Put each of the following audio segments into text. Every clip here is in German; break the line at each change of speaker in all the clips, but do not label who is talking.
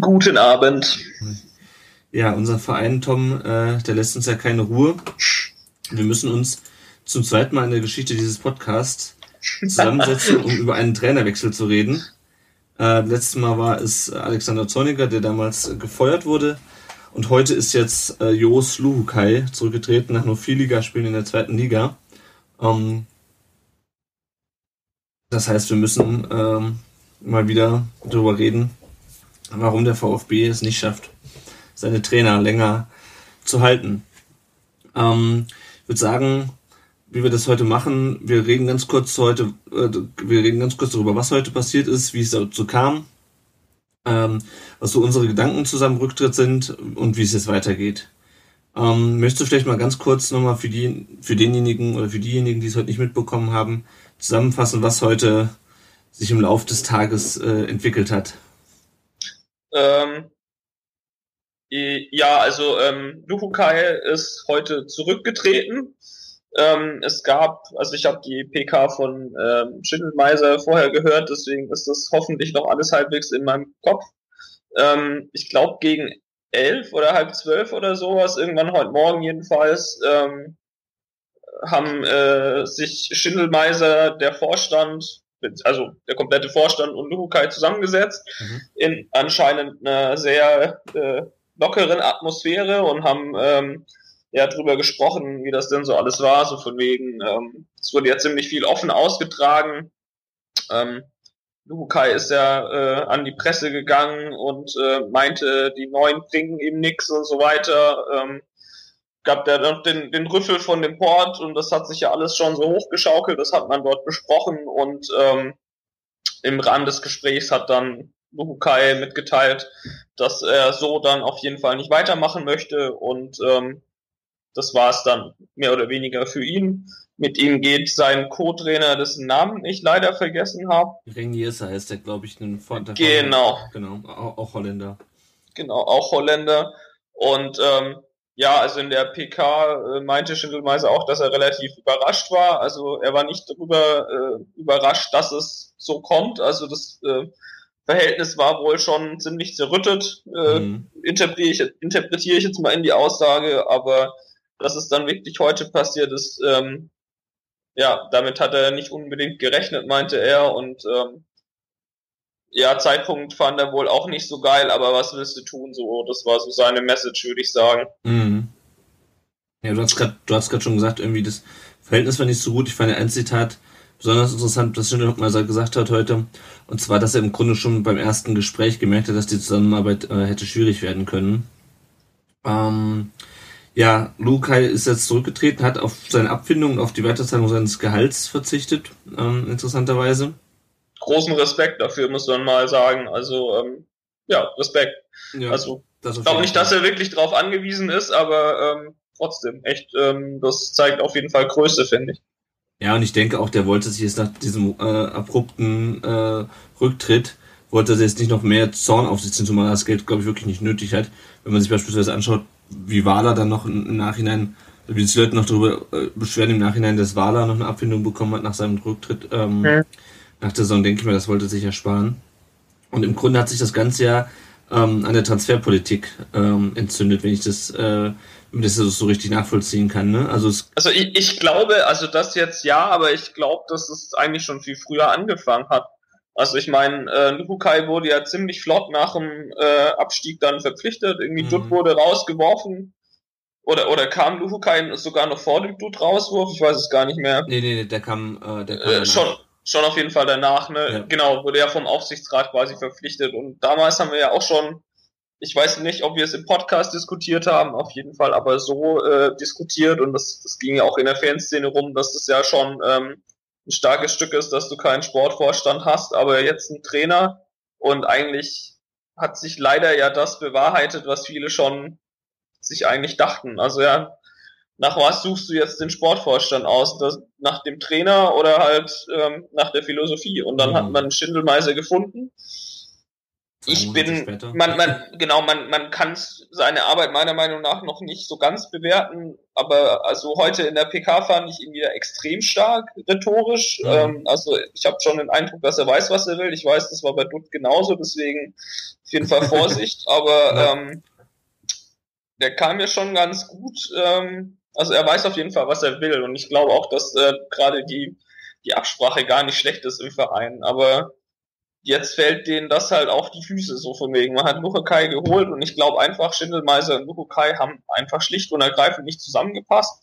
Guten Abend.
Ja, unser Verein Tom, äh, der lässt uns ja keine Ruhe. Wir müssen uns zum zweiten Mal in der Geschichte dieses Podcasts zusammensetzen, um über einen Trainerwechsel zu reden. Äh, letztes Mal war es Alexander Zorniger, der damals gefeuert wurde. Und heute ist jetzt äh, Jos Luhukai zurückgetreten nach nur vier Ligaspielen in der zweiten Liga. Ähm, das heißt, wir müssen ähm, mal wieder darüber reden, warum der VfB es nicht schafft, seine Trainer länger zu halten. Ähm, ich würde sagen, wie wir das heute machen, wir reden ganz kurz heute, äh, wir reden ganz kurz darüber, was heute passiert ist, wie es dazu kam, ähm, was so unsere Gedanken zusammen Rücktritt sind und wie es jetzt weitergeht. Ähm, möchtest du vielleicht mal ganz kurz nochmal für die, für denjenigen oder für diejenigen, die es heute nicht mitbekommen haben, zusammenfassen, was heute sich im Laufe des Tages äh, entwickelt hat?
Ähm, ja, also ähm, Luhukai ist heute zurückgetreten. Ähm, es gab, also ich habe die PK von ähm, Schindelmeiser vorher gehört, deswegen ist das hoffentlich noch alles halbwegs in meinem Kopf. Ähm, ich glaube gegen elf oder halb zwölf oder sowas, irgendwann heute Morgen jedenfalls, ähm, haben äh, sich Schindelmeiser, der Vorstand, also der komplette Vorstand und Luhukai zusammengesetzt mhm. in anscheinend einer sehr äh, lockeren Atmosphäre und haben ähm, ja drüber gesprochen, wie das denn so alles war, so von wegen, ähm, es wurde ja ziemlich viel offen ausgetragen. Ähm, Lukai ist ja äh, an die Presse gegangen und äh, meinte, die Neuen bringen ihm nix und so weiter. Ähm, gab der noch den, den Rüffel von dem Port und das hat sich ja alles schon so hochgeschaukelt, das hat man dort besprochen und ähm, im Rahmen des Gesprächs hat dann Lukai mitgeteilt, dass er so dann auf jeden Fall nicht weitermachen möchte und ähm, das war es dann mehr oder weniger für ihn. Mit ihm geht sein Co-Trainer, dessen Namen ich leider vergessen habe.
Reniers heißt der, glaube ich, ein
von Genau.
Genau, auch, auch, Holländer.
Genau, auch Holländer. Und ähm, ja, also in der PK äh, meinte Schindelmeiser auch, dass er relativ überrascht war. Also er war nicht darüber äh, überrascht, dass es so kommt. Also das äh, Verhältnis war wohl schon ziemlich zerrüttet, äh, mhm. interpretiere, ich, interpretiere ich jetzt mal in die Aussage, aber dass es dann wirklich heute passiert ist, ähm, ja, damit hat er nicht unbedingt gerechnet, meinte er. Und ähm, ja, Zeitpunkt fand er wohl auch nicht so geil, aber was willst du tun? So, das war so seine Message, würde ich sagen.
Mhm. Ja, du hast gerade, schon gesagt, irgendwie das Verhältnis war nicht so gut. Ich fand ein Zitat besonders interessant, was Schindler mal gesagt hat heute. Und zwar, dass er im Grunde schon beim ersten Gespräch gemerkt hat, dass die Zusammenarbeit äh, hätte schwierig werden können. Ähm, ja, Lukai ist jetzt zurückgetreten, hat auf seine Abfindung und auf die Weiterzahlung seines Gehalts verzichtet, ähm, interessanterweise.
Großen Respekt dafür, muss man mal sagen. Also, ähm, ja, Respekt. Ja, also, ich glaube nicht, dass er wirklich darauf angewiesen ist, aber ähm, trotzdem, echt, ähm, das zeigt auf jeden Fall Größe, finde ich.
Ja, und ich denke auch, der wollte sich jetzt nach diesem äh, abrupten äh, Rücktritt, wollte er jetzt nicht noch mehr Zorn auf sich ziehen, zumal er das Geld, glaube ich, wirklich nicht nötig hat. Wenn man sich beispielsweise anschaut, wie Wahler dann noch im Nachhinein, wie sich die Leute noch darüber äh, beschweren im Nachhinein, dass Wahler noch eine Abfindung bekommen hat nach seinem Rücktritt ähm, mhm. Nach der Saison, denke ich mir, das wollte sich ersparen. Und im Grunde hat sich das Ganze ja ähm, an der Transferpolitik ähm, entzündet, wenn ich das, äh, wenn das so richtig nachvollziehen kann. Ne? Also,
also ich, ich glaube, also das jetzt ja, aber ich glaube, dass es eigentlich schon viel früher angefangen hat. Also ich meine, äh, Lukukai wurde ja ziemlich flott nach dem äh, Abstieg dann verpflichtet. Irgendwie mhm. Dutt wurde rausgeworfen. Oder, oder kam Luhukai sogar noch vor dem Dutt rauswurf? Ich weiß es gar nicht mehr.
Nee, nee, nee der kam, äh, der kam
äh, schon, schon auf jeden Fall danach, ne? Ja. Genau, wurde ja vom Aufsichtsrat quasi verpflichtet. Und damals haben wir ja auch schon, ich weiß nicht, ob wir es im Podcast diskutiert haben, auf jeden Fall, aber so äh, diskutiert und das, das ging ja auch in der Fanszene rum, dass es ja schon ähm, ein starkes Stück ist, dass du keinen Sportvorstand hast, aber jetzt einen Trainer und eigentlich hat sich leider ja das bewahrheitet, was viele schon sich eigentlich dachten. Also ja, nach was suchst du jetzt den Sportvorstand aus? Das, nach dem Trainer oder halt ähm, nach der Philosophie? Und dann mhm. hat man Schindelmeiser gefunden. Ich bin, man, man, genau, man, man kann seine Arbeit meiner Meinung nach noch nicht so ganz bewerten, aber also heute in der PK fand ich ihn wieder extrem stark rhetorisch. Mhm. Ähm, also ich habe schon den Eindruck, dass er weiß, was er will. Ich weiß, das war bei Dutt genauso, deswegen auf jeden Fall Vorsicht. aber ja. ähm, der kam mir schon ganz gut. Ähm, also er weiß auf jeden Fall, was er will. Und ich glaube auch, dass äh, gerade die, die Absprache gar nicht schlecht ist im Verein. Aber jetzt fällt denen das halt auf die Füße, so von wegen. Man hat Lukakai geholt und ich glaube einfach, Schindelmeiser und Lukakai haben einfach schlicht und ergreifend nicht zusammengepasst.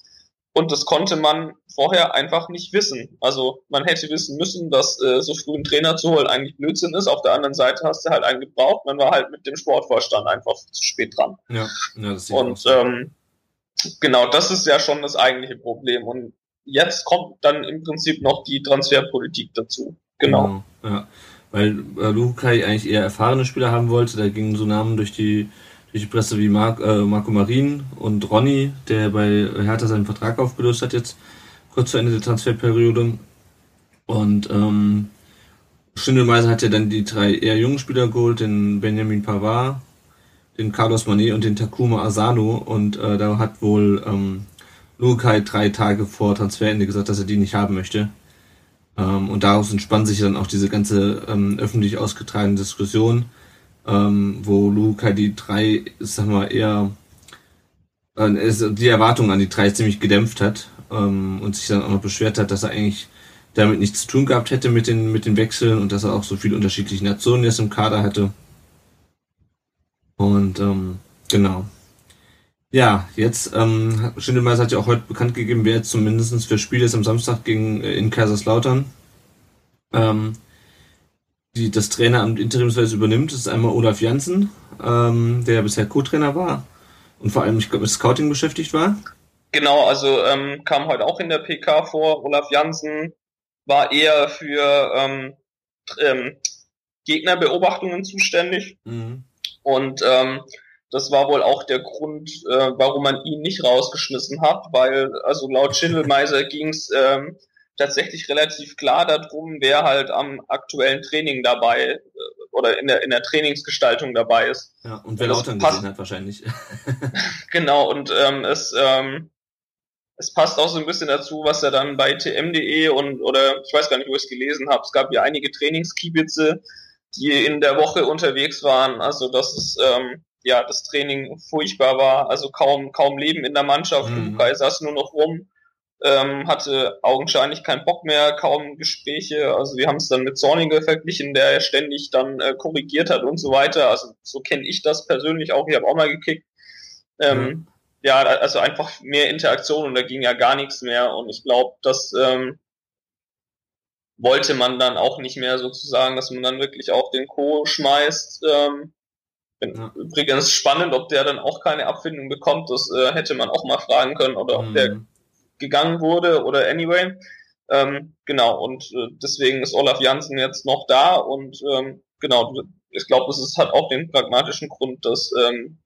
Und das konnte man vorher einfach nicht wissen. Also man hätte wissen müssen, dass äh, so früh einen Trainer zu holen eigentlich Blödsinn ist. Auf der anderen Seite hast du halt einen gebraucht. Man war halt mit dem Sportvorstand einfach zu spät dran. Ja, ja das Und so. ähm, genau, das ist ja schon das eigentliche Problem. Und jetzt kommt dann im Prinzip noch die Transferpolitik dazu. Genau.
genau ja. Weil äh, Lukai eigentlich eher erfahrene Spieler haben wollte. Da gingen so Namen durch die durch die Presse wie Marc, äh, Marco Marin und Ronny, der bei Hertha seinen Vertrag aufgelöst hat jetzt kurz zu Ende der Transferperiode. Und ähm, Schindelmeiser hat ja dann die drei eher jungen Spieler geholt, den Benjamin Pavard, den Carlos Manet und den Takuma Asano. Und äh, da hat wohl ähm, Lukai drei Tage vor Transferende gesagt, dass er die nicht haben möchte. Ähm, und daraus entspannt sich dann auch diese ganze ähm, öffentlich ausgetragene Diskussion ähm, wo Luca die drei, sag mal, eher äh, die Erwartungen an die drei ziemlich gedämpft hat ähm, und sich dann auch noch beschwert hat, dass er eigentlich damit nichts zu tun gehabt hätte mit den, mit den Wechseln und dass er auch so viele unterschiedliche Nationen jetzt im Kader hatte. Und ähm, genau. Ja, jetzt, ähm, Schindelmeister hat ja auch heute bekannt gegeben, wer jetzt zumindest für Spiel ist am Samstag gegen äh, in Kaiserslautern. Ähm, die das Traineramt interimsweise übernimmt, ist einmal Olaf Janssen, ähm, der bisher Co-Trainer war und vor allem, ich glaube, mit Scouting beschäftigt war.
Genau, also ähm, kam heute auch in der PK vor. Olaf Janssen war eher für ähm, ähm, Gegnerbeobachtungen zuständig. Mhm. Und ähm, das war wohl auch der Grund, äh, warum man ihn nicht rausgeschmissen hat, weil also laut Schindelmeiser ging es ähm, tatsächlich relativ klar darum, wer halt am aktuellen Training dabei äh, oder in der, in der Trainingsgestaltung dabei ist.
Ja, und wer Lautern gesehen hat wahrscheinlich.
genau, und ähm, es, ähm, es passt auch so ein bisschen dazu, was er dann bei tm.de und oder ich weiß gar nicht, wo ich es gelesen habe. Es gab ja einige Trainingskiebitze, die in der Woche unterwegs waren. Also dass es ähm, ja das Training furchtbar war, also kaum kaum Leben in der Mannschaft. Mhm. Lukai saß nur noch rum ähm, hatte augenscheinlich keinen Bock mehr, kaum Gespräche. Also wir haben es dann mit Zorniger verglichen, der ständig dann äh, korrigiert hat und so weiter. Also so kenne ich das persönlich auch. Ich habe auch mal gekickt. Ähm, mhm. Ja, also einfach mehr Interaktion und da ging ja gar nichts mehr. Und ich glaube, das ähm, wollte man dann auch nicht mehr sozusagen, dass man dann wirklich auch den Co. schmeißt. Ähm, ja. Übrigens spannend, ob der dann auch keine Abfindung bekommt. Das äh, hätte man auch mal fragen können oder ob mhm. der gegangen wurde oder anyway. Ähm, genau, und äh, deswegen ist Olaf Janssen jetzt noch da und ähm, genau, ich glaube, es ist, hat auch den pragmatischen Grund, dass ähm,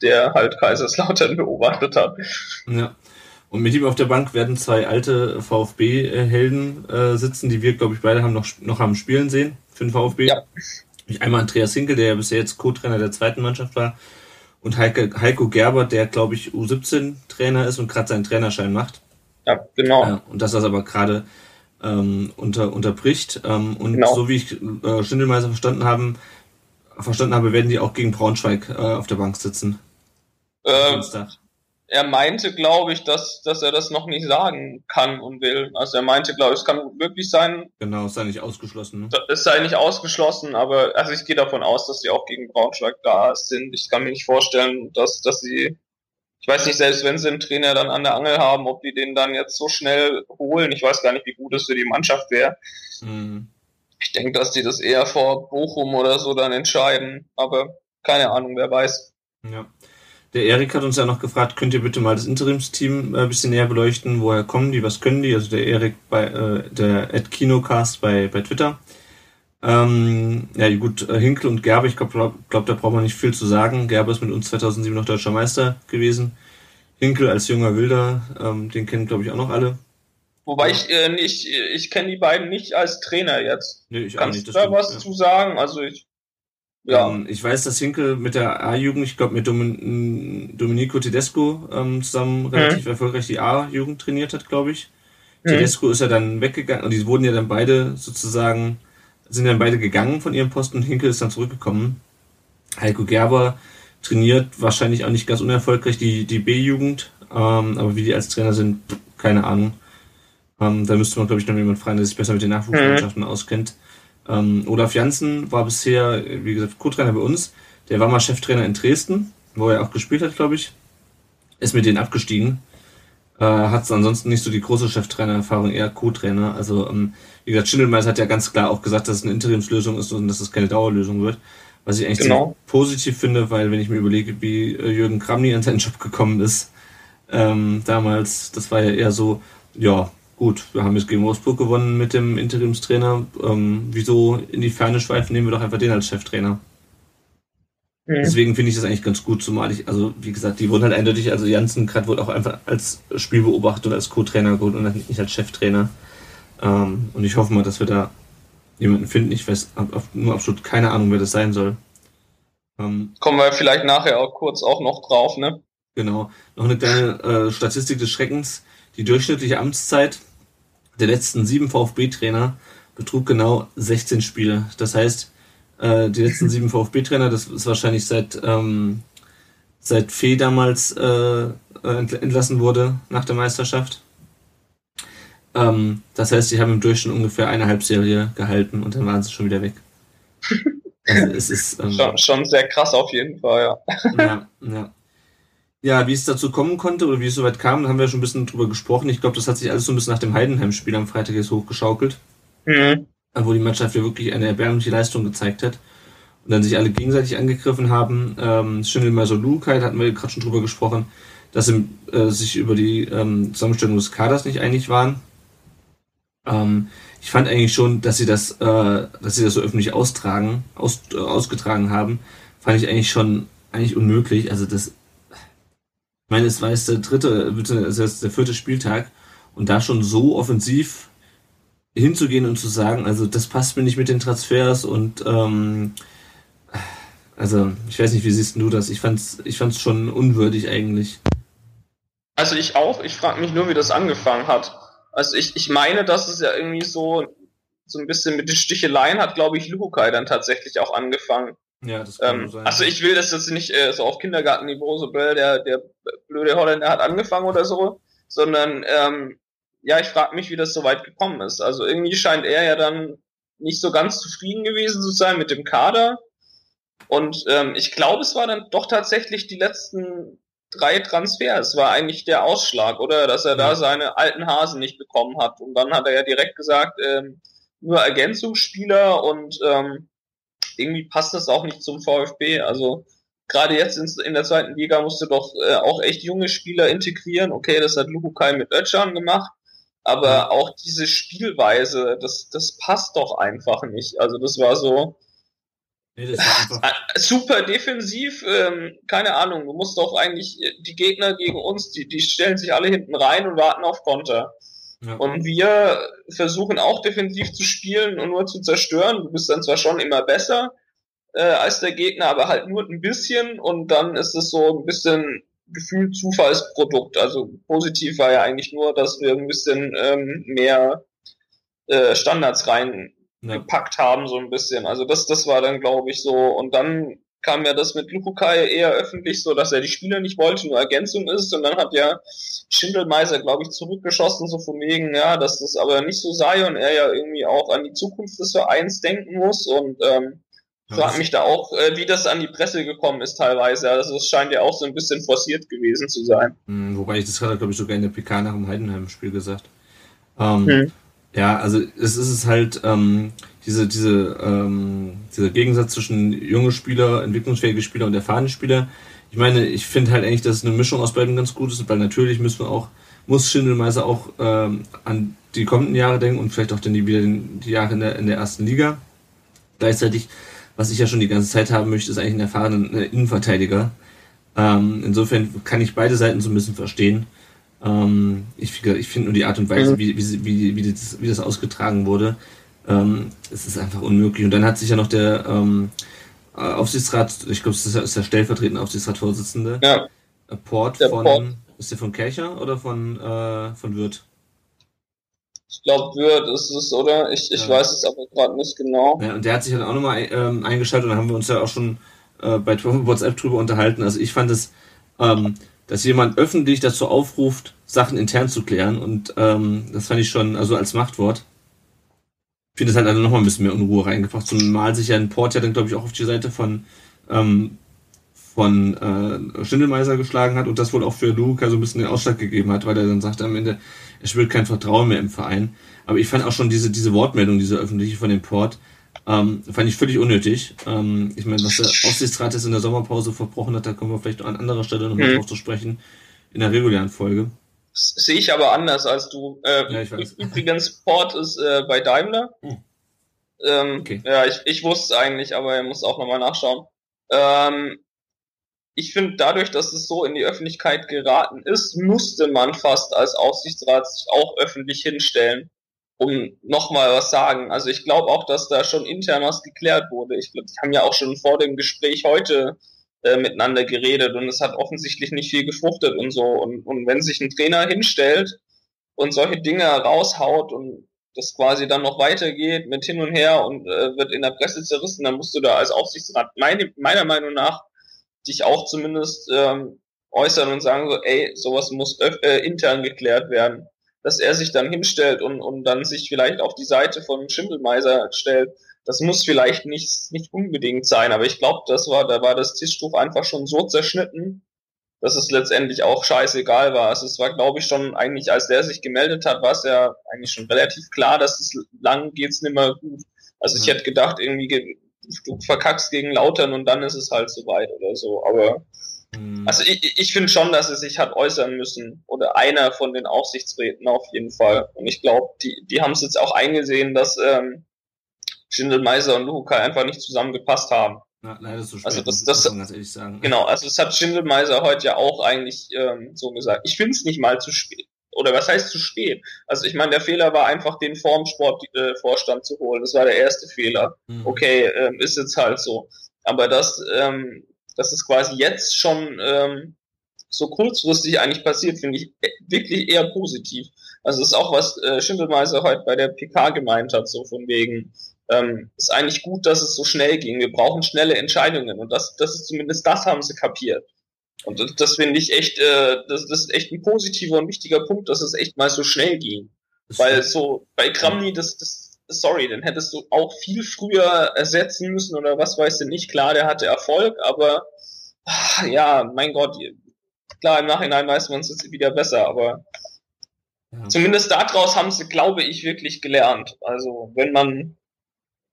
der halt Kaiserslautern beobachtet hat.
Ja. Und mit ihm auf der Bank werden zwei alte VfB-Helden äh, sitzen, die wir, glaube ich, beide haben noch, noch haben spielen sehen für den VfB. Ja. Einmal Andreas Hinkel, der ja bisher jetzt Co-Trainer der zweiten Mannschaft war, und Heike, Heiko Gerber, der, glaube ich, U17-Trainer ist und gerade seinen Trainerschein macht.
Ja, genau.
Ja, und dass das aber gerade ähm, unter, unterbricht. Ähm, und genau. so wie ich äh, Schindelmeiser verstanden haben, verstanden habe, werden die auch gegen Braunschweig äh, auf der Bank sitzen.
Äh, er meinte, glaube ich, dass, dass er das noch nicht sagen kann und will. Also er meinte, glaube ich, es kann wirklich sein.
Genau, es sei nicht ausgeschlossen. Ne?
Es sei nicht ausgeschlossen, aber also ich gehe davon aus, dass sie auch gegen Braunschweig da sind. Ich kann mir nicht vorstellen, dass, dass sie ich weiß nicht, selbst wenn sie einen Trainer dann an der Angel haben, ob die den dann jetzt so schnell holen. Ich weiß gar nicht, wie gut es für die Mannschaft wäre. Mhm. Ich denke, dass die das eher vor Bochum oder so dann entscheiden. Aber keine Ahnung, wer weiß.
Ja. Der Erik hat uns ja noch gefragt, könnt ihr bitte mal das Interimsteam äh, ein bisschen näher beleuchten? Woher kommen die? Was können die? Also der Erik bei äh, der Ed Kinocast bei, bei Twitter. Ähm, ja, gut, äh, Hinkel und Gerbe, ich glaube, glaub, da braucht man nicht viel zu sagen. Gerbe ist mit uns 2007 noch deutscher Meister gewesen. Hinkel als junger Wilder, ähm, den kennen, glaube ich, auch noch alle.
Wobei ich äh, nicht, ich kenne die beiden nicht als Trainer jetzt.
Nee, ich
Kannst
auch nicht.
du da
stimmt,
was
ja.
zu sagen? Also ich, ja.
Ähm, ich weiß, dass Hinkel mit der A-Jugend, ich glaube mit Domin Domenico Tedesco ähm, zusammen relativ erfolgreich die A-Jugend trainiert hat, glaube ich.
Mhm.
Tedesco ist ja dann weggegangen und die wurden ja dann beide sozusagen, sind dann beide gegangen von ihrem Posten und Hinkel ist dann zurückgekommen. Heiko Gerber trainiert wahrscheinlich auch nicht ganz unerfolgreich die, die B-Jugend, ähm, aber wie die als Trainer sind, keine Ahnung. Ähm, da müsste man, glaube ich, noch jemand fragen, der sich besser mit den Nachwuchsmannschaften auskennt. Ähm, Olaf Janssen war bisher, wie gesagt, Co-Trainer bei uns. Der war mal Cheftrainer in Dresden, wo er auch gespielt hat, glaube ich. Ist mit denen abgestiegen. Äh, hat ansonsten nicht so die große Cheftrainer-Erfahrung, eher Co-Trainer. Also, ähm, wie gesagt, Schindelmeister hat ja ganz klar auch gesagt, dass es eine Interimslösung ist und dass es keine Dauerlösung wird. Was ich eigentlich
Genau.
positiv finde, weil wenn ich mir überlege, wie äh, Jürgen Kramny an seinen Job gekommen ist, ähm, damals, das war ja eher so, ja, gut, wir haben jetzt gegen Wolfsburg gewonnen mit dem Interimstrainer. Ähm, wieso in die Ferne schweifen, nehmen wir doch einfach den als Cheftrainer.
Mhm.
Deswegen finde ich das eigentlich ganz gut, zumal ich, also wie gesagt, die wurden halt eindeutig, also Janssen gerade wurde auch einfach als Spielbeobachter und als Co-Trainer geholt und nicht als Cheftrainer. Ähm, und ich hoffe mal, dass wir da jemanden finden. Ich weiß nur absolut keine Ahnung, wer das sein soll. Ähm,
Kommen wir vielleicht nachher auch kurz auch noch drauf, ne?
Genau. Noch eine kleine äh, Statistik des Schreckens. Die durchschnittliche Amtszeit der letzten sieben VfB-Trainer betrug genau 16 Spiele. Das heißt, äh, die letzten sieben VfB-Trainer, das ist wahrscheinlich seit, ähm, seit Fee damals äh, äh, entl- entlassen wurde nach der Meisterschaft. Ähm, das heißt, die haben im Durchschnitt ungefähr eine Halbserie gehalten und dann waren sie schon wieder weg. Also es ist, ähm,
Schon, schon sehr krass auf jeden Fall, ja.
ja, ja. Ja, wie es dazu kommen konnte oder wie es soweit kam, da haben wir schon ein bisschen drüber gesprochen. Ich glaube, das hat sich alles so ein bisschen nach dem Heidenheim-Spiel am Freitag jetzt hochgeschaukelt,
Mhm.
wo die Mannschaft ja wirklich eine erbärmliche Leistung gezeigt hat und dann sich alle gegenseitig angegriffen haben. Ähm, Schindelmeiser Lukai, da hatten wir gerade schon drüber gesprochen, dass sie äh, sich über die ähm, Zusammenstellung des Kaders nicht einig waren. Ähm, ich fand eigentlich schon, dass sie das, äh, dass sie das so öffentlich austragen, aus, äh, ausgetragen haben, fand ich eigentlich schon eigentlich unmöglich. Also das, ich meine, es war jetzt der dritte, also jetzt der vierte Spieltag und da schon so offensiv hinzugehen und zu sagen, also das passt mir nicht mit den Transfers und ähm, also ich weiß nicht, wie siehst du das? Ich fand's, ich fand's schon unwürdig eigentlich.
Also ich auch, ich frage mich nur, wie das angefangen hat. Also ich, ich meine, dass es ja irgendwie so, so ein bisschen mit den Sticheleien hat, glaube ich, Luhukai dann tatsächlich auch angefangen.
Ja, das
Ähm, also ich will das jetzt nicht äh, so auf Kindergartenniveau, so Bell, der, der blöde Holländer hat angefangen oder so, sondern ähm, ja, ich frage mich, wie das so weit gekommen ist. Also irgendwie scheint er ja dann nicht so ganz zufrieden gewesen zu sein mit dem Kader. Und ähm, ich glaube, es war dann doch tatsächlich die letzten drei Transfers, war eigentlich der Ausschlag, oder? Dass er da seine alten Hasen nicht bekommen hat. Und dann hat er ja direkt gesagt, ähm, nur Ergänzungsspieler und ähm, irgendwie passt das auch nicht zum VfB. Also gerade jetzt in, in der zweiten Liga musst du doch äh, auch echt junge Spieler integrieren. Okay, das hat Lukukai mit Ötchan gemacht, aber auch diese Spielweise, das, das passt doch einfach nicht. Also das war so
nee, das war einfach,
äh, super defensiv, ähm, keine Ahnung. Du musst doch eigentlich äh, die Gegner gegen uns, die, die stellen sich alle hinten rein und warten auf Konter.
Ja.
Und wir versuchen auch defensiv zu spielen und nur zu zerstören. Du bist dann zwar schon immer besser äh, als der Gegner, aber halt nur ein bisschen und dann ist es so ein bisschen gefühlt Zufallsprodukt. Also positiv war ja eigentlich nur, dass wir ein bisschen ähm, mehr äh, Standards reingepackt
ja.
haben, so ein bisschen. Also das, das war dann, glaube ich, so. Und dann kam ja das mit Lukukai eher öffentlich, so dass er die Spieler nicht wollte, nur Ergänzung ist. Und dann hat ja Schindelmeiser, glaube ich, zurückgeschossen, so von wegen, ja, dass das aber nicht so sei und er ja irgendwie auch an die Zukunft des Vereins denken muss. Und ähm, frag
das-
mich da auch, äh, wie das an die Presse gekommen ist teilweise. Also es scheint ja auch so ein bisschen forciert gewesen zu sein.
Hm, Wobei ich das er, glaube ich, sogar in der PK nach dem Heidenheim-Spiel gesagt. Ähm,
Hm.
Ja, also es ist halt ähm, diese, diese, ähm, dieser Gegensatz zwischen junge Spieler, entwicklungsfähige Spieler und erfahrene Spieler. Ich meine, ich finde halt eigentlich, dass eine Mischung aus beiden ganz gut ist, weil natürlich müssen wir auch, muss Schindelmeiser auch ähm, an die kommenden Jahre denken und vielleicht auch dann die, wieder die Jahre in der, in der ersten Liga. Gleichzeitig, was ich ja schon die ganze Zeit haben möchte, ist eigentlich ein erfahrener Innenverteidiger. Ähm, insofern kann ich beide Seiten so ein bisschen verstehen. Ähm, ich ich finde nur die Art und Weise, mhm. wie, wie, wie, wie, das, wie das ausgetragen wurde, ähm, es ist einfach unmöglich. Und dann hat sich ja noch der ähm, äh, Aufsichtsrat, ich glaube, es ist der stellvertretende Aufsichtsratsvorsitzende,
ja.
Port der von, Port. ist der von Kercher oder von, äh, von Wirth?
Ich glaube, Wirth ist es, oder? Ich, ich ja. weiß es aber gerade nicht genau.
Ja, und der hat sich dann auch nochmal ähm, eingeschaltet und dann haben wir uns ja auch schon äh, bei WhatsApp drüber unterhalten. Also ich fand es, ähm, dass jemand öffentlich dazu aufruft, Sachen intern zu klären und ähm, das fand ich schon, also als Machtwort. Ich finde, es hat also nochmal ein bisschen mehr Unruhe reingebracht. Zumal sich ja ein Port ja dann, glaube ich, auch auf die Seite von ähm, von äh, Schindelmeiser geschlagen hat und das wohl auch für Luca so ein bisschen den Ausschlag gegeben hat, weil er dann sagte am Ende, er spürt kein Vertrauen mehr im Verein. Aber ich fand auch schon diese, diese Wortmeldung, diese öffentliche von dem Port, ähm, fand ich völlig unnötig. Ähm, ich meine, was der Aufsichtsrat jetzt in der Sommerpause verbrochen hat, da kommen wir vielleicht an anderer Stelle nochmal mhm. drauf zu sprechen, in der regulären Folge.
Sehe ich aber anders als du. Äh, ja. Übrigens, Port ist äh, bei Daimler. Hm. Ähm, okay. Ja, ich, ich wusste es eigentlich, aber er muss auch nochmal nachschauen. Ähm, ich finde, dadurch, dass es so in die Öffentlichkeit geraten ist, musste man fast als Aufsichtsrat sich auch öffentlich hinstellen, um nochmal was sagen. Also ich glaube auch, dass da schon intern was geklärt wurde. Ich glaube, die haben ja auch schon vor dem Gespräch heute äh, miteinander geredet und es hat offensichtlich nicht viel gefruchtet und so. Und, und wenn sich ein Trainer hinstellt und solche Dinge raushaut und das quasi dann noch weitergeht mit hin und her und äh, wird in der Presse zerrissen, dann musst du da als Aufsichtsrat meine, meiner Meinung nach dich auch zumindest ähm, äußern und sagen so, ey, sowas muss äh, intern geklärt werden. Dass er sich dann hinstellt und, und dann sich vielleicht auf die Seite von Schimmelmeiser stellt, das muss vielleicht nicht, nicht unbedingt sein, aber ich glaube, das war, da war das Tischtuch einfach schon so zerschnitten, dass es letztendlich auch scheißegal war. Also es war, glaube ich, schon eigentlich, als der sich gemeldet hat, war es ja eigentlich schon relativ klar, dass es lang geht's nicht mehr gut. Also ich hätte gedacht, irgendwie du verkackst gegen Lautern und dann ist es halt soweit oder so. Aber mhm. also ich, ich finde schon, dass es sich hat äußern müssen. Oder einer von den Aufsichtsräten auf jeden Fall. Und ich glaube, die, die haben es jetzt auch eingesehen, dass ähm, Schindelmeiser und Luca einfach nicht zusammengepasst haben.
Leider so
spät, also das, das, das ganz ehrlich sagen. Genau, also das hat Schindelmeiser heute ja auch eigentlich ähm, so gesagt. Ich finde es nicht mal zu spät oder was heißt zu spät? Also ich meine, der Fehler war einfach, den Formsportvorstand äh, zu holen. Das war der erste Fehler. Mhm. Okay, ähm, ist jetzt halt so. Aber das, ähm, dass es quasi jetzt schon ähm, so kurzfristig eigentlich passiert, finde ich e-, wirklich eher positiv. Also das ist auch, was äh, Schindelmeiser heute bei der PK gemeint hat, so von wegen, ähm, ist eigentlich gut, dass es so schnell ging. Wir brauchen schnelle Entscheidungen und das, das ist zumindest das haben sie kapiert. Und das, das finde ich echt, äh, das, das ist echt ein positiver und wichtiger Punkt, dass es echt mal so schnell ging. Das Weil so bei Kramny, das, das, sorry, dann hättest du auch viel früher ersetzen müssen oder was weißt du nicht. Klar, der hatte Erfolg, aber ach, ja, mein Gott, klar, im Nachhinein weiß man es jetzt wieder besser, aber ja. zumindest daraus haben sie, glaube ich, wirklich gelernt. Also wenn man,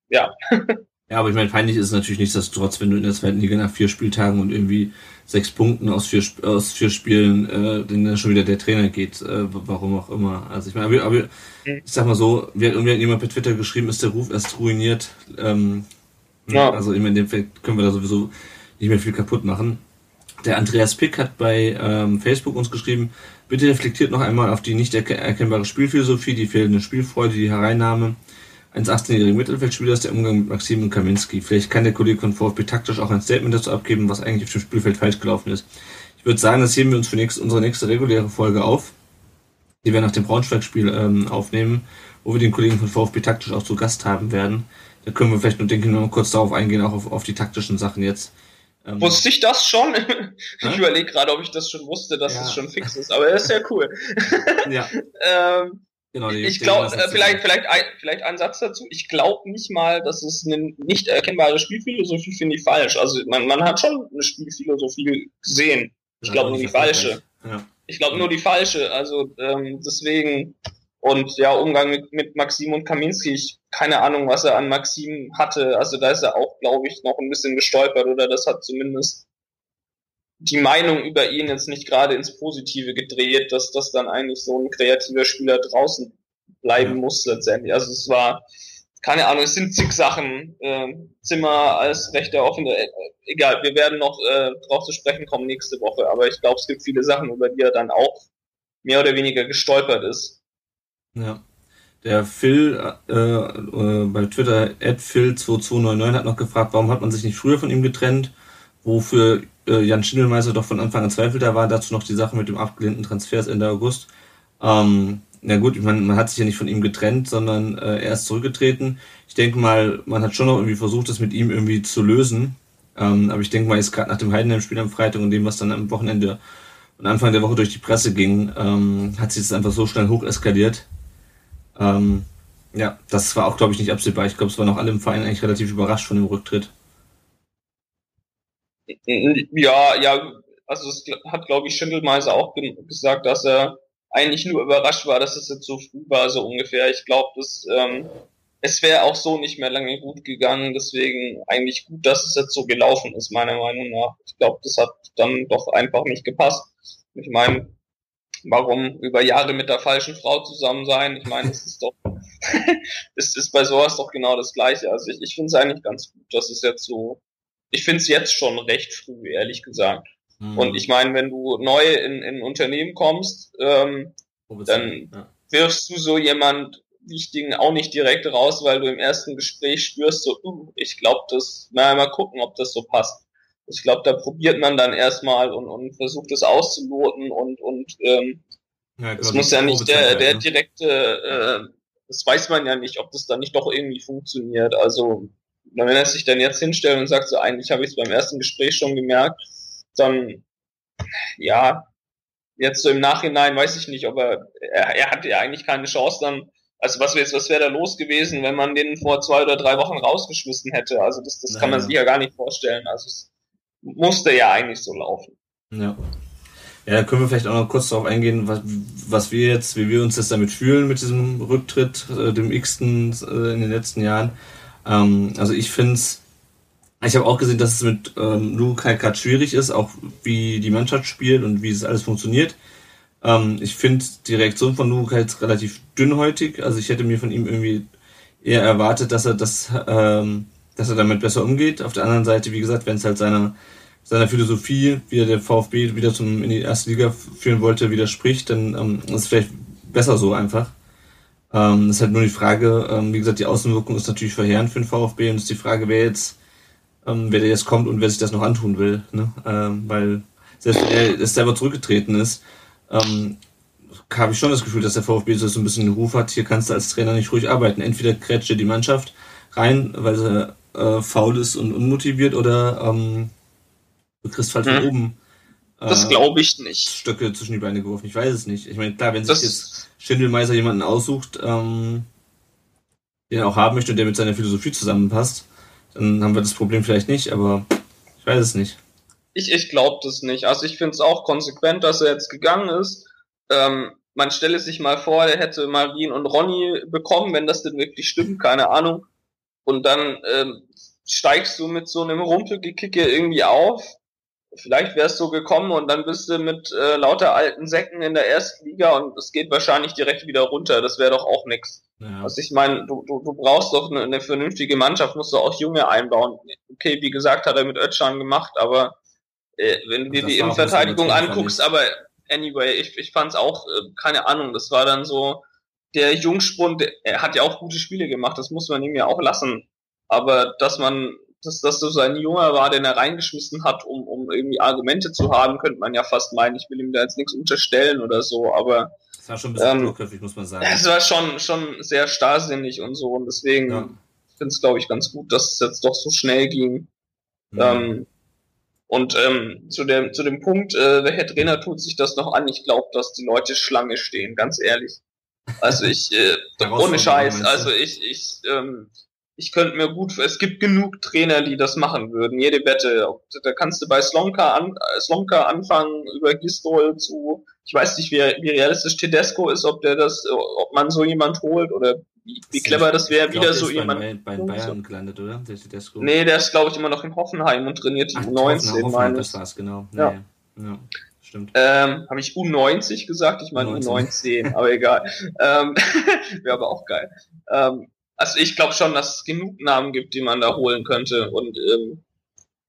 ja.
Ja, aber ich meine, peinlich ist es natürlich nichtsdestotrotz, wenn du in der zweiten Liga nach vier Spieltagen und irgendwie sechs Punkten aus vier, aus vier Spielen, äh, dann schon wieder der Trainer geht, äh, warum auch immer. Also ich meine, aber, aber ich sag mal so, wie hat irgendwie jemand per Twitter geschrieben, ist der Ruf erst ruiniert. Ähm, ja. Also ich meine, in dem Fall können wir da sowieso nicht mehr viel kaputt machen. Der Andreas Pick hat bei ähm, Facebook uns geschrieben, bitte reflektiert noch einmal auf die nicht erkennbare Spielphilosophie, die fehlende Spielfreude, die Hereinnahme eines 18-jährigen Mittelfeldspielers der Umgang mit Maxim und Kaminski. Vielleicht kann der Kollege von VfB taktisch auch ein Statement dazu abgeben, was eigentlich auf dem Spielfeld falsch gelaufen ist. Ich würde sagen, das heben wir uns für nächst, unsere nächste reguläre Folge auf, die wir nach dem Braunschweig-Spiel ähm, aufnehmen, wo wir den Kollegen von VfB taktisch auch zu Gast haben werden. Da können wir vielleicht nur, denke ich, noch kurz darauf eingehen, auch auf, auf die taktischen Sachen jetzt.
Ähm, wusste ich das schon? ich überlege gerade, ob ich das schon wusste, dass ja. das schon fix ist, aber das ist ja cool. ja. ähm, Genau, die, ich glaube, äh, vielleicht, vielleicht, ein, vielleicht ein Satz dazu. Ich glaube nicht mal, dass es eine nicht erkennbare Spielphilosophie finde ich falsch. Also man, man hat schon eine Spielphilosophie gesehen. Ich glaube nur die falsche. Ja. Ich glaube nur die falsche. Also ähm, deswegen und ja Umgang mit, mit Maxim und Kaminski. Ich keine Ahnung, was er an Maxim hatte. Also da ist er auch, glaube ich, noch ein bisschen gestolpert oder das hat zumindest die Meinung über ihn jetzt nicht gerade ins Positive gedreht, dass das dann eigentlich so ein kreativer Spieler draußen bleiben muss letztendlich. Also es war, keine Ahnung, es sind zig Sachen. Äh, Zimmer als rechter offene, äh, egal, wir werden noch äh, drauf zu sprechen kommen nächste Woche, aber ich glaube, es gibt viele Sachen, über die er dann auch mehr oder weniger gestolpert ist.
Ja. Der Phil äh, äh, bei Twitter, phil2299 hat noch gefragt, warum hat man sich nicht früher von ihm getrennt, wofür äh, Jan Schindelmeister doch von Anfang an zweifelter war, dazu noch die Sache mit dem abgelehnten Transfers Ende August. Ähm, na gut, ich meine, man hat sich ja nicht von ihm getrennt, sondern äh, er ist zurückgetreten. Ich denke mal, man hat schon noch irgendwie versucht, das mit ihm irgendwie zu lösen. Ähm, aber ich denke mal, jetzt gerade nach dem Heidenheim-Spiel am Freitag und dem, was dann am Wochenende und Anfang der Woche durch die Presse ging, ähm, hat sich das einfach so schnell hoch eskaliert, ähm, ja, das war auch, glaube ich, nicht absehbar. Ich glaube, es waren auch alle im Verein eigentlich relativ überrascht von dem Rücktritt.
Ja, ja, also es hat, glaube ich, Schindelmeiser auch gesagt, dass er eigentlich nur überrascht war, dass es jetzt so früh war, so ungefähr. Ich glaube, dass ähm, es wäre auch so nicht mehr lange gut gegangen. Deswegen eigentlich gut, dass es jetzt so gelaufen ist, meiner Meinung nach. Ich glaube, das hat dann doch einfach nicht gepasst. Ich meine, warum über Jahre mit der falschen Frau zusammen sein? Ich meine, es ist doch, es ist bei sowas doch genau das Gleiche. Also ich, ich finde es eigentlich ganz gut, dass es jetzt so, ich finde es jetzt schon recht früh, ehrlich gesagt. Mhm. Und ich meine, wenn du neu in, in ein Unternehmen kommst, ähm, dann ja. wirfst du so jemand Wichtigen auch nicht direkt raus, weil du im ersten Gespräch spürst, so, uh, ich glaube, das, na, mal gucken, ob das so passt ich glaube, da probiert man dann erstmal und, und versucht es auszuloten und, und ähm, ja, es muss ja nicht der, der direkte, äh, das weiß man ja nicht, ob das dann nicht doch irgendwie funktioniert. Also wenn er sich dann jetzt hinstellt und sagt, so eigentlich habe ich es beim ersten Gespräch schon gemerkt, dann ja, jetzt so im Nachhinein weiß ich nicht, ob er, er, er hatte ja eigentlich keine Chance dann, also was wäre was wäre da los gewesen, wenn man den vor zwei oder drei Wochen rausgeschmissen hätte? Also das, das kann man sich ja gar nicht vorstellen. Also es, musste ja eigentlich so laufen.
Ja. Ja, da können wir vielleicht auch noch kurz darauf eingehen, was, was wir jetzt, wie wir uns jetzt damit fühlen mit diesem Rücktritt, äh, dem x-ten äh, in den letzten Jahren. Ähm, also ich finde es, ich habe auch gesehen, dass es mit ähm, Lukai gerade schwierig ist, auch wie die Mannschaft spielt und wie es alles funktioniert. Ähm, ich finde die Reaktion von Lukai jetzt relativ dünnhäutig. Also ich hätte mir von ihm irgendwie eher erwartet, dass er das, ähm, dass er damit besser umgeht. Auf der anderen Seite, wie gesagt, wenn es halt seiner seiner Philosophie, wie er der VfB wieder zum, in die erste Liga führen wollte, widerspricht, dann ähm, ist es vielleicht besser so einfach. Ähm, ist halt nur die Frage, ähm, wie gesagt, die Außenwirkung ist natürlich verheerend für den VfB und ist die Frage, wer jetzt, ähm, wer der jetzt kommt und wer sich das noch antun will. Ne? Ähm, weil selbst wenn er selber zurückgetreten ist, ähm, habe ich schon das Gefühl, dass der VfB so ein bisschen den Ruf hat, hier kannst du als Trainer nicht ruhig arbeiten. Entweder krätscht dir die Mannschaft rein, weil sie äh, faul ist und unmotiviert oder ähm, Du kriegst halt von hm. oben.
Das äh, glaube ich nicht.
Stöcke zwischen die Beine geworfen. Ich weiß es nicht. Ich meine, klar, wenn sich jetzt Schindelmeiser jemanden aussucht, ähm, den er auch haben möchte und der mit seiner Philosophie zusammenpasst, dann haben wir das Problem vielleicht nicht, aber ich weiß es nicht.
Ich, ich glaube das nicht. Also ich finde es auch konsequent, dass er jetzt gegangen ist. Ähm, man stelle sich mal vor, er hätte Marien und Ronny bekommen, wenn das denn wirklich stimmt, keine Ahnung. Und dann ähm, steigst du mit so einem Rumpelgekicke irgendwie auf vielleicht wär's so gekommen und dann bist du mit äh, lauter alten Säcken in der ersten Liga und es geht wahrscheinlich direkt wieder runter. Das wäre doch auch nix. Ja. Also ich meine, du, du, du brauchst doch eine, eine vernünftige Mannschaft, musst du auch Junge einbauen. Okay, wie gesagt, hat er mit Özcan gemacht, aber äh, wenn du dir die Innenverteidigung anguckst, aber anyway, ich, ich fand's auch, äh, keine Ahnung, das war dann so, der Jungspund, er hat ja auch gute Spiele gemacht, das muss man ihm ja auch lassen. Aber dass man dass das so ein Junge war, den er reingeschmissen hat, um, um irgendwie Argumente zu haben, könnte man ja fast meinen. Ich will ihm da jetzt nichts unterstellen oder so, aber.
Das war schon ein bisschen ähm, muss man sagen.
Es war schon, schon sehr starrsinnig und so und deswegen ja. finde es, glaube ich, ganz gut, dass es jetzt doch so schnell ging. Ja. Ähm, und ähm, zu, dem, zu dem Punkt, äh, welcher Trainer tut sich das noch an? Ich glaube, dass die Leute Schlange stehen, ganz ehrlich. Also ich, äh, ohne Scheiß, also ich, ich, ähm, ich könnte mir gut, es gibt genug Trainer, die das machen würden, jede Wette. Da kannst du bei Slonka, an, Slonka anfangen, über Gistol zu, ich weiß nicht, wie, wie realistisch Tedesco ist, ob der das, ob man so jemand holt oder wie, wie clever das wäre, wieder so jemand.
Bei, bei Bayern gelandet, oder? Der
Tedesco. Nee, der ist, glaube ich, immer noch in Hoffenheim und trainiert die U19,
meine. Das war's, genau. Nee. Ja. ja. Stimmt.
Ähm, Habe ich U90 gesagt? Ich meine U19, aber egal. Ähm, Wäre aber auch geil. Ähm, also ich glaube schon, dass es genug Namen gibt, die man da holen könnte. Und ähm,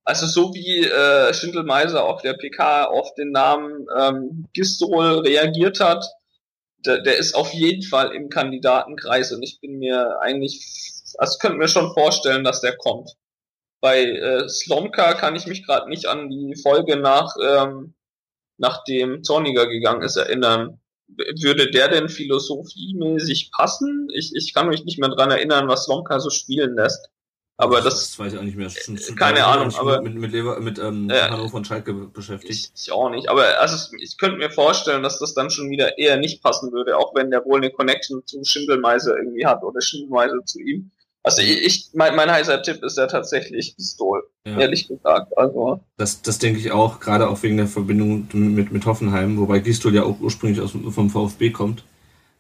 also so wie äh, Schindelmeiser auf der PK auf den Namen ähm, Gistol reagiert hat, der, der ist auf jeden Fall im Kandidatenkreis und ich bin mir eigentlich, also könnte mir schon vorstellen, dass der kommt. Bei äh, Slomka kann ich mich gerade nicht an die Folge nach, ähm, nachdem Zorniger gegangen ist, erinnern. Würde der denn philosophiemäßig passen? Ich, ich kann mich nicht mehr dran erinnern, was Slomka so spielen lässt. Aber das,
das weiß ich auch nicht mehr. Schon, schon
keine Ahnung, aber
mit, mit, Lever, mit ähm,
äh,
Hannover und Schalke beschäftigt.
Ich, ich auch nicht. Aber also ich könnte mir vorstellen, dass das dann schon wieder eher nicht passen würde, auch wenn der wohl eine Connection zu Schindelmeiser irgendwie hat oder Schindelmeiser zu ihm. Also ich, mein, mein heißer Tipp ist ja tatsächlich Pistol, ja. ehrlich gesagt. Also
das, das denke ich auch, gerade auch wegen der Verbindung mit, mit Hoffenheim, wobei Gistol ja auch ursprünglich aus, vom VfB kommt.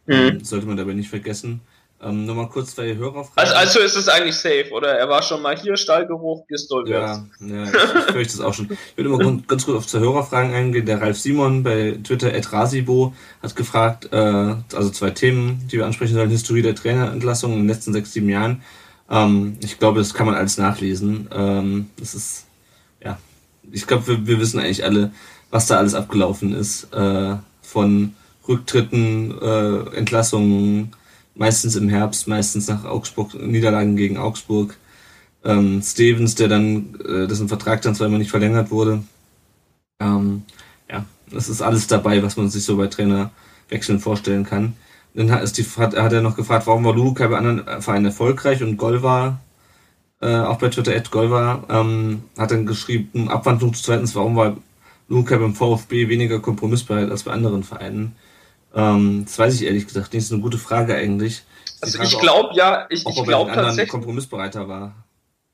Mhm. Sollte man dabei nicht vergessen. Ähm, Nochmal kurz zwei Hörerfragen.
Also, also ist es eigentlich safe, oder? Er war schon mal hier, Stallgeruch, Gistol
Ja, ja ich, ich fürchte es auch schon. Ich würde mal ganz kurz auf zwei Hörerfragen eingehen. Der Ralf Simon bei Twitter, Rasibo, hat gefragt, äh, also zwei Themen, die wir ansprechen sollen. Historie der Trainerentlassung in den letzten sechs, sieben Jahren. Ähm, ich glaube, das kann man alles nachlesen. Ähm, das ist, ja, ich glaube, wir, wir wissen eigentlich alle, was da alles abgelaufen ist. Äh, von Rücktritten, äh, Entlassungen, meistens im Herbst, meistens nach Augsburg, Niederlagen gegen Augsburg. Ähm, Stevens, der dann, äh, dessen Vertrag dann zweimal nicht verlängert wurde. Ähm, ja, das ist alles dabei, was man sich so bei Trainerwechseln vorstellen kann. Dann hat, die, hat, hat er noch gefragt, warum war Luca bei anderen Vereinen erfolgreich und Golva, äh, auch bei Twitter, Ed Golva, ähm, hat dann geschrieben, Abwandlung zu zweitens, warum war Luca beim VfB weniger kompromissbereit als bei anderen Vereinen. Ähm, das weiß ich ehrlich gesagt nicht. Das ist eine gute Frage eigentlich.
Also ich glaube ja, ich, ich glaube tatsächlich.
Kompromissbereiter war.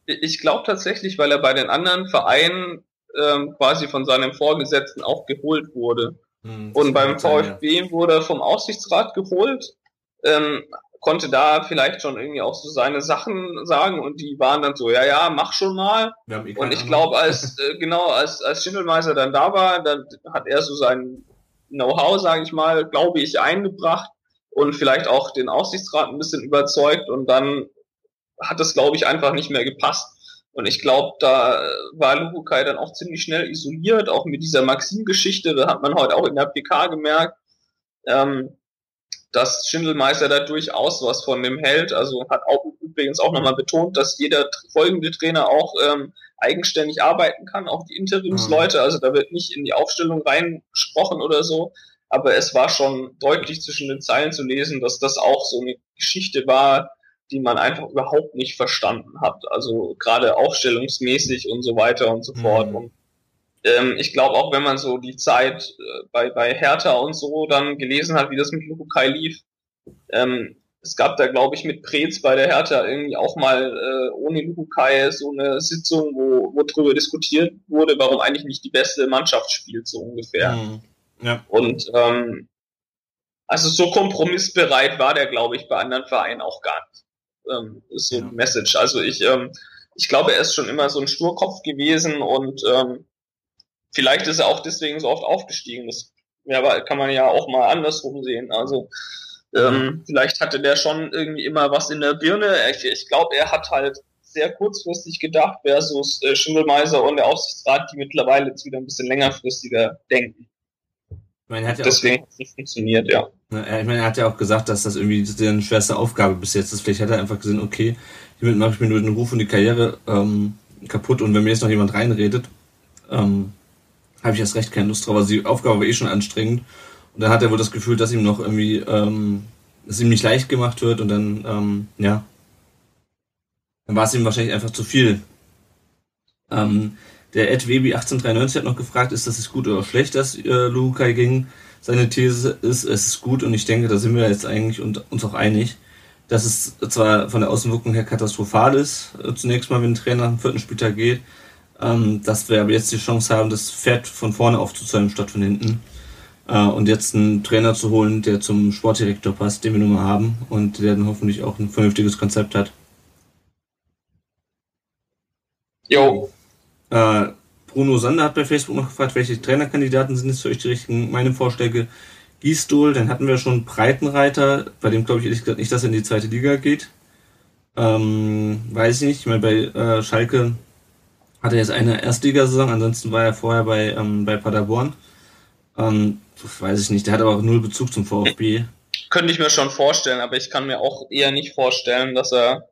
Ich glaube tatsächlich, weil er bei den anderen Vereinen ähm, quasi von seinem Vorgesetzten auch geholt wurde. Hm, und beim VfB sein, ja. wurde er vom Aufsichtsrat geholt, ähm, konnte da vielleicht schon irgendwie auch so seine Sachen sagen und die waren dann so, ja, ja, mach schon mal. Eh und ich glaube, als äh, genau als als Schindelmeister dann da war, dann hat er so seinen Know-how, sage ich mal, glaube ich, eingebracht und vielleicht auch den Aufsichtsrat ein bisschen überzeugt und dann hat es, glaube ich, einfach nicht mehr gepasst. Und ich glaube, da war Luhukai dann auch ziemlich schnell isoliert, auch mit dieser Maxim-Geschichte, da hat man heute auch in der PK gemerkt, ähm, dass Schindelmeister da durchaus was von dem hält. Also hat auch übrigens auch nochmal betont, dass jeder folgende Trainer auch ähm, eigenständig arbeiten kann, auch die Interimsleute. Mhm. Also da wird nicht in die Aufstellung reingesprochen oder so. Aber es war schon deutlich zwischen den Zeilen zu lesen, dass das auch so eine Geschichte war, die man einfach überhaupt nicht verstanden hat. Also gerade aufstellungsmäßig und so weiter und so fort. Mhm. Und ähm, ich glaube auch, wenn man so die Zeit äh, bei, bei Hertha und so dann gelesen hat, wie das mit Lukukai lief, ähm, es gab da, glaube ich, mit Preetz bei der Hertha irgendwie auch mal äh, ohne Lukai so eine Sitzung, wo, wo drüber diskutiert wurde, warum eigentlich nicht die beste Mannschaft spielt, so ungefähr. Mhm. Ja. Und ähm, also so kompromissbereit war der, glaube ich, bei anderen Vereinen auch gar nicht. Ähm, ist so ja. ein Message. Also ich, ähm, ich glaube, er ist schon immer so ein Sturkopf gewesen und ähm, vielleicht ist er auch deswegen so oft aufgestiegen. Das ja, kann man ja auch mal andersrum sehen. Also ähm, vielleicht hatte der schon irgendwie immer was in der Birne. Ich, ich glaube, er hat halt sehr kurzfristig gedacht versus äh, Schindelmeiser und der Aufsichtsrat, die mittlerweile jetzt wieder ein bisschen längerfristiger denken.
Ich meine, er hat ja
Deswegen hat es nicht funktioniert, ja.
Ich meine, er hat ja auch gesagt, dass das irgendwie seine schwerste Aufgabe bis jetzt ist. Vielleicht hat er einfach gesehen, okay, hiermit mache ich mir nur den Ruf und die Karriere ähm, kaputt und wenn mir jetzt noch jemand reinredet, ähm, habe ich erst recht keine Lust drauf. Also die Aufgabe war eh schon anstrengend und dann hat er wohl das Gefühl, dass ihm noch irgendwie, ähm, dass ihm nicht leicht gemacht wird und dann, ähm, ja, dann war es ihm wahrscheinlich einfach zu viel. Ähm, der Ed Webi 1893 hat noch gefragt, ist das gut oder schlecht, dass äh, Lukai ging? Seine These ist, es ist gut und ich denke, da sind wir jetzt eigentlich und, uns auch einig, dass es zwar von der Außenwirkung her katastrophal ist, äh, zunächst mal, wenn ein Trainer am vierten Spieltag geht, ähm, dass wir aber jetzt die Chance haben, das Pferd von vorne aufzuzäumen statt von hinten. Äh, und jetzt einen Trainer zu holen, der zum Sportdirektor passt, den wir nun mal haben und der dann hoffentlich auch ein vernünftiges Konzept hat.
Jo.
Äh, Bruno Sander hat bei Facebook noch gefragt, welche Trainerkandidaten sind jetzt für euch die richtigen? Meine Vorschläge Gießdol, dann hatten wir schon Breitenreiter, bei dem glaube ich ehrlich gesagt nicht, dass er in die zweite Liga geht. Ähm, weiß ich nicht. Ich meine, bei äh, Schalke hat er jetzt eine Erstligasaison, ansonsten war er vorher bei, ähm, bei Paderborn. Ähm, weiß ich nicht, der hat aber auch null Bezug zum VfB.
Könnte ich mir schon vorstellen, aber ich kann mir auch eher nicht vorstellen, dass er,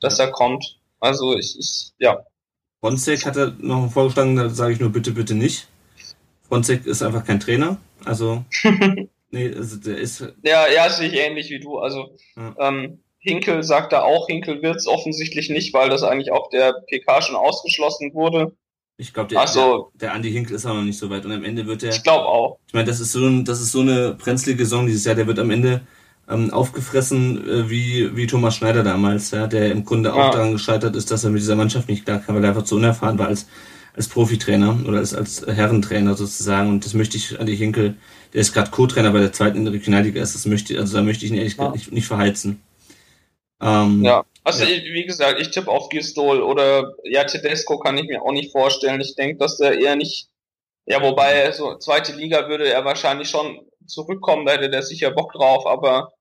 dass er kommt. Also ich, ich ja.
Fronzek hat er noch vorgeschlagen, da sage ich nur bitte, bitte nicht. Fronzek ist einfach kein Trainer. Also, nee, also der ist.
Ja, ja, sehe ich ähnlich wie du. Also, ja. ähm, Hinkel sagt da auch, Hinkel wird es offensichtlich nicht, weil das eigentlich auch der PK schon ausgeschlossen wurde.
Ich glaube, der, also, der, der Andi Hinkel ist auch noch nicht so weit und am Ende wird er.
Ich glaube auch.
Ich meine, das ist so ein, das ist so eine brenzlige Saison dieses Jahr, der wird am Ende ähm, aufgefressen äh, wie, wie Thomas Schneider damals, ja, der im Grunde auch ja. daran gescheitert ist, dass er mit dieser Mannschaft nicht klar kam, weil er einfach zu unerfahren war als, als Profitrainer oder als, als Herrentrainer sozusagen. Und das möchte ich Andi Hinkel, der ist gerade Co-Trainer bei der zweiten in der Regionalliga ist, das möchte, also da möchte ich ihn ehrlich ja. nicht, nicht verheizen.
Ähm, ja, also ja. Ich, wie gesagt, ich tippe auf Gistol oder ja, Tedesco kann ich mir auch nicht vorstellen. Ich denke, dass der eher nicht, ja, wobei so zweite Liga würde er wahrscheinlich schon zurückkommen, da hätte der sicher Bock drauf, aber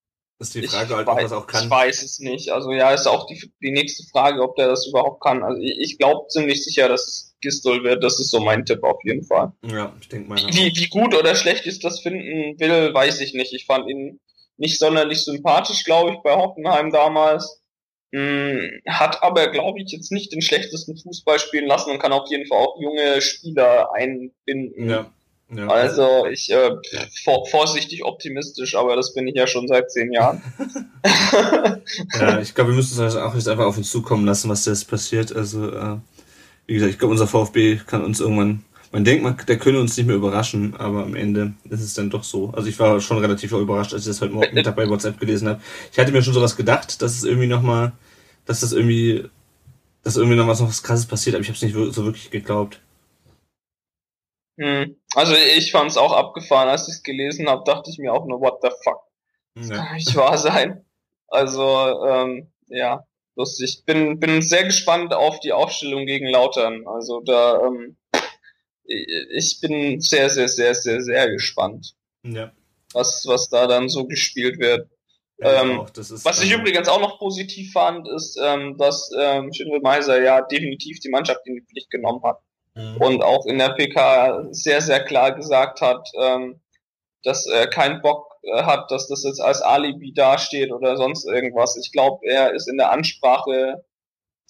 das ist die Frage, halt, ob
weiß,
das auch kann.
Ich weiß es nicht. Also ja, ist auch die, die nächste Frage, ob der das überhaupt kann. Also ich, ich glaube ziemlich sicher, dass es Gistol wird. Das ist so mein Tipp auf jeden Fall.
Ja, ich denke mal.
Wie, wie gut oder schlecht ist das finden will, weiß ich nicht. Ich fand ihn nicht sonderlich sympathisch, glaube ich, bei Hoffenheim damals. Hm, hat aber, glaube ich, jetzt nicht den schlechtesten Fußball spielen lassen und kann auf jeden Fall auch junge Spieler einbinden. Ja. Ja. Also ich äh, vor, vorsichtig optimistisch, aber das bin ich ja schon seit zehn Jahren.
ja, ich glaube, wir müssen es auch jetzt einfach auf uns zukommen lassen, was jetzt passiert. Also äh, wie gesagt, ich glaube, unser VfB kann uns irgendwann man denkt, man, der könne uns nicht mehr überraschen, aber am Ende ist es dann doch so. Also ich war schon relativ überrascht, als ich das heute Morgen Mittag bei WhatsApp gelesen habe. Ich hatte mir schon sowas gedacht, dass es irgendwie nochmal, dass das irgendwie, dass irgendwie noch was, noch was krasses passiert, aber ich habe es nicht so wirklich geglaubt.
Hm. Also ich fand es auch abgefahren, als ich es gelesen habe, dachte ich mir auch nur, what the fuck? Das ja. kann nicht wahr sein. Also, ähm, ja, lustig. Bin, bin sehr gespannt auf die Aufstellung gegen Lautern. Also da, ähm, ich bin sehr, sehr, sehr, sehr, sehr gespannt.
Ja.
Was, was da dann so gespielt wird. Ja, ähm, ist, was ich ähm, übrigens auch noch positiv fand, ist, ähm, dass ähm, Schindel-Meiser ja definitiv die Mannschaft in die Pflicht genommen hat. Mhm. Und auch in der PK sehr, sehr klar gesagt hat, ähm, dass er keinen Bock äh, hat, dass das jetzt als Alibi dasteht oder sonst irgendwas. Ich glaube, er ist in der Ansprache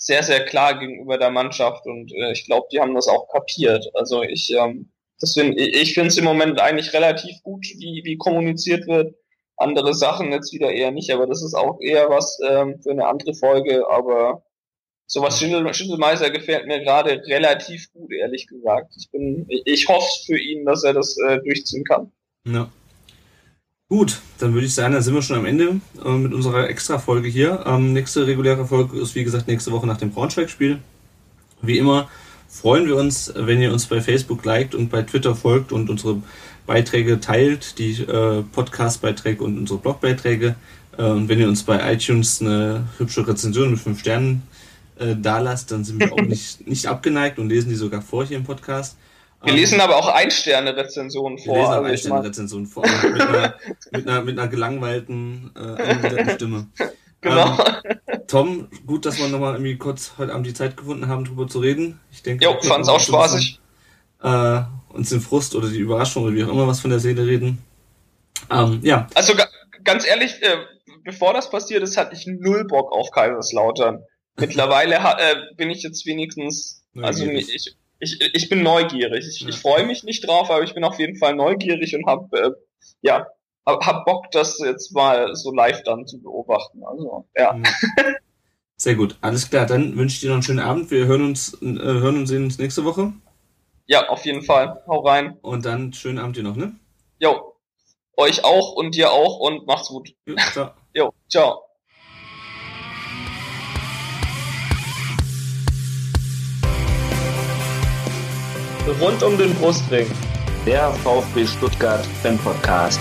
sehr, sehr klar gegenüber der Mannschaft und äh, ich glaube, die haben das auch kapiert. Also ich, ähm, deswegen, ich finde es im Moment eigentlich relativ gut, wie, wie kommuniziert wird. Andere Sachen jetzt wieder eher nicht, aber das ist auch eher was ähm, für eine andere Folge. Aber sowas Schindel, Schindelmeiser gefällt mir gerade relativ gut, ehrlich gesagt. Ich bin, ich, ich hoffe für ihn, dass er das äh, durchziehen kann.
Ja. Gut, dann würde ich sagen, dann sind wir schon am Ende äh, mit unserer Extra-Folge hier. Ähm, nächste reguläre Folge ist, wie gesagt, nächste Woche nach dem Braunschweig-Spiel. Wie immer freuen wir uns, wenn ihr uns bei Facebook liked und bei Twitter folgt und unsere Beiträge teilt, die äh, Podcast-Beiträge und unsere Blog-Beiträge. Äh, und wenn ihr uns bei iTunes eine hübsche Rezension mit fünf Sternen äh, da lasst, dann sind wir auch nicht, nicht abgeneigt und lesen die sogar vor hier im Podcast.
Wir lesen aber auch Ein-Sterne-Rezensionen vor. Wir lesen auch
also Ein-Sterne-Rezensionen vor, mit einer, mit einer, mit einer gelangweilten, äh, Stimme. Genau. Ähm, Tom, gut, dass wir nochmal irgendwie kurz heute Abend die Zeit gefunden haben, drüber zu reden. Ich denke,
jo, fand's auch spaßig.
Äh, uns den Frust oder die Überraschung oder wie auch immer was von der Seele reden. Ähm, ja.
Also ganz ehrlich, äh, bevor das passiert ist, hatte ich null Bock auf Kaiserslautern. Mittlerweile äh, bin ich jetzt wenigstens, also ich, ich, ich bin neugierig. Ich, ich freue mich nicht drauf, aber ich bin auf jeden Fall neugierig und habe äh, ja hab, hab Bock, das jetzt mal so live dann zu beobachten. Also ja.
Sehr gut, alles klar. Dann wünsche ich dir noch einen schönen Abend. Wir hören uns, äh, hören und sehen uns nächste Woche.
Ja, auf jeden Fall. Hau rein.
Und dann schönen Abend dir noch, ne?
Jo. Euch auch und dir auch und macht's gut. Jo, ciao. jo, ciao.
Rund um den Brustring. Der VfB Stuttgart Fan Podcast.